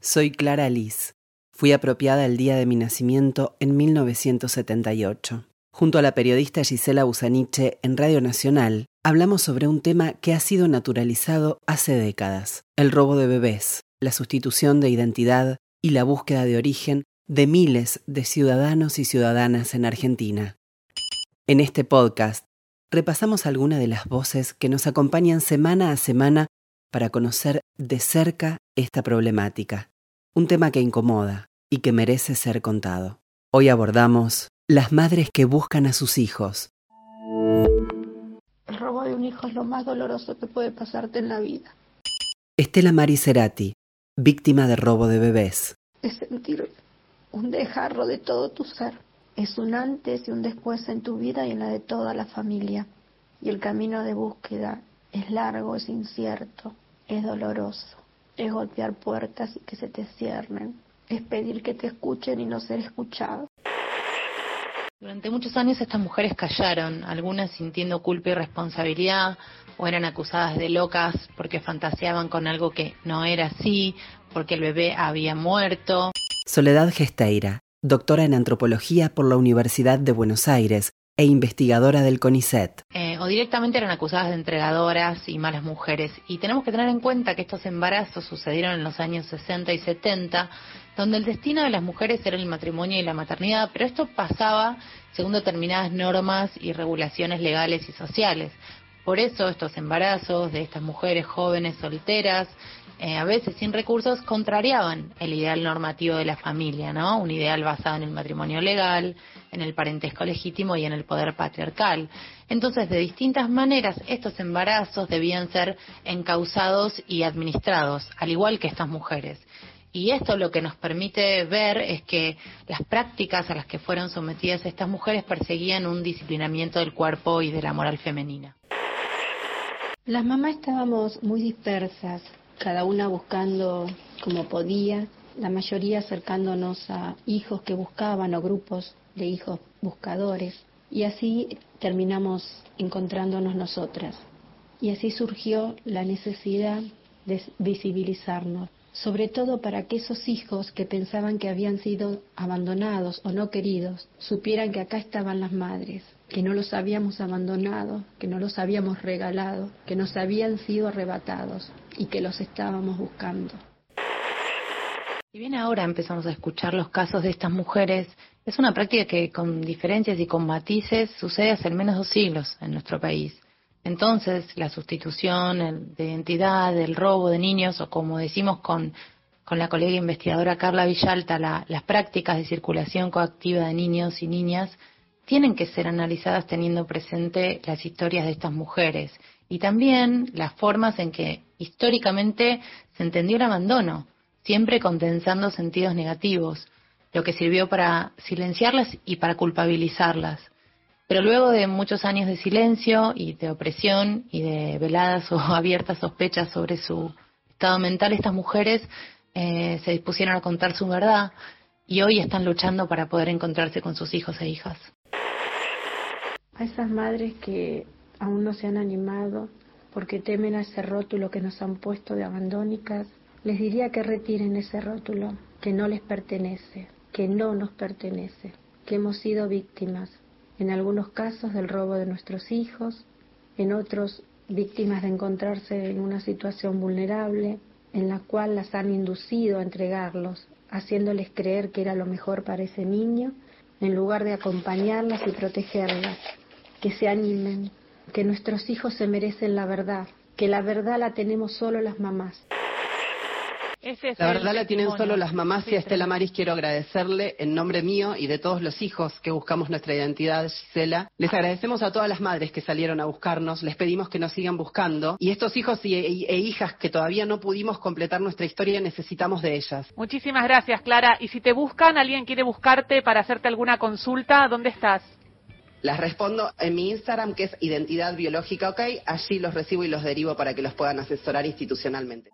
Soy Clara Liz. Fui apropiada el día de mi nacimiento en 1978. Junto a la periodista Gisela Busaniche en Radio Nacional, hablamos sobre un tema que ha sido naturalizado hace décadas, el robo de bebés, la sustitución de identidad y la búsqueda de origen de miles de ciudadanos y ciudadanas en Argentina. En este podcast repasamos algunas de las voces que nos acompañan semana a semana para conocer de cerca esta problemática, un tema que incomoda y que merece ser contado. Hoy abordamos las madres que buscan a sus hijos. El robo de un hijo es lo más doloroso que puede pasarte en la vida. Estela Maricerati, víctima de robo de bebés. Es sentir un dejarro de todo tu ser. Es un antes y un después en tu vida y en la de toda la familia. Y el camino de búsqueda es largo, es incierto, es doloroso. Es golpear puertas y que se te cierren. Es pedir que te escuchen y no ser escuchado. Durante muchos años estas mujeres callaron, algunas sintiendo culpa y responsabilidad, o eran acusadas de locas porque fantaseaban con algo que no era así, porque el bebé había muerto. Soledad Gesteira, doctora en antropología por la Universidad de Buenos Aires, e investigadora del CONICET. Eh, o directamente eran acusadas de entregadoras y malas mujeres. Y tenemos que tener en cuenta que estos embarazos sucedieron en los años 60 y 70, donde el destino de las mujeres era el matrimonio y la maternidad, pero esto pasaba según determinadas normas y regulaciones legales y sociales. Por eso estos embarazos de estas mujeres jóvenes solteras eh, a veces sin recursos, contrariaban el ideal normativo de la familia, ¿no? Un ideal basado en el matrimonio legal, en el parentesco legítimo y en el poder patriarcal. Entonces, de distintas maneras, estos embarazos debían ser encausados y administrados, al igual que estas mujeres. Y esto lo que nos permite ver es que las prácticas a las que fueron sometidas estas mujeres perseguían un disciplinamiento del cuerpo y de la moral femenina. Las mamás estábamos muy dispersas, cada una buscando como podía, la mayoría acercándonos a hijos que buscaban o grupos de hijos buscadores. Y así terminamos encontrándonos nosotras. Y así surgió la necesidad de visibilizarnos, sobre todo para que esos hijos que pensaban que habían sido abandonados o no queridos supieran que acá estaban las madres, que no los habíamos abandonado, que no los habíamos regalado, que nos habían sido arrebatados y que los estábamos buscando. Si bien ahora empezamos a escuchar los casos de estas mujeres, es una práctica que con diferencias y con matices sucede hace al menos dos siglos en nuestro país. Entonces, la sustitución de identidad, el robo de niños, o como decimos con, con la colega investigadora Carla Villalta, las prácticas de circulación coactiva de niños y niñas, tienen que ser analizadas teniendo presente las historias de estas mujeres y también las formas en que históricamente se entendió el abandono, siempre condensando sentidos negativos, lo que sirvió para silenciarlas y para culpabilizarlas. Pero luego de muchos años de silencio y de opresión y de veladas o abiertas sospechas sobre su estado mental, estas mujeres eh, se dispusieron a contar su verdad y hoy están luchando para poder encontrarse con sus hijos e hijas a esas madres que aún no se han animado porque temen a ese rótulo que nos han puesto de abandónicas, les diría que retiren ese rótulo, que no les pertenece, que no nos pertenece, que hemos sido víctimas, en algunos casos del robo de nuestros hijos, en otros víctimas de encontrarse en una situación vulnerable, en la cual las han inducido a entregarlos, haciéndoles creer que era lo mejor para ese niño, en lugar de acompañarlas y protegerlas que se animen, que nuestros hijos se merecen la verdad, que la verdad la tenemos solo las mamás. la verdad la tienen solo las mamás y a Estela Maris quiero agradecerle en nombre mío y de todos los hijos que buscamos nuestra identidad, Gisela. Les agradecemos a todas las madres que salieron a buscarnos, les pedimos que nos sigan buscando y estos hijos e, e hijas que todavía no pudimos completar nuestra historia necesitamos de ellas. Muchísimas gracias, Clara. Y si te buscan, alguien quiere buscarte para hacerte alguna consulta, ¿dónde estás? Las respondo en mi Instagram, que es Identidad Biológica OK. Allí los recibo y los derivo para que los puedan asesorar institucionalmente.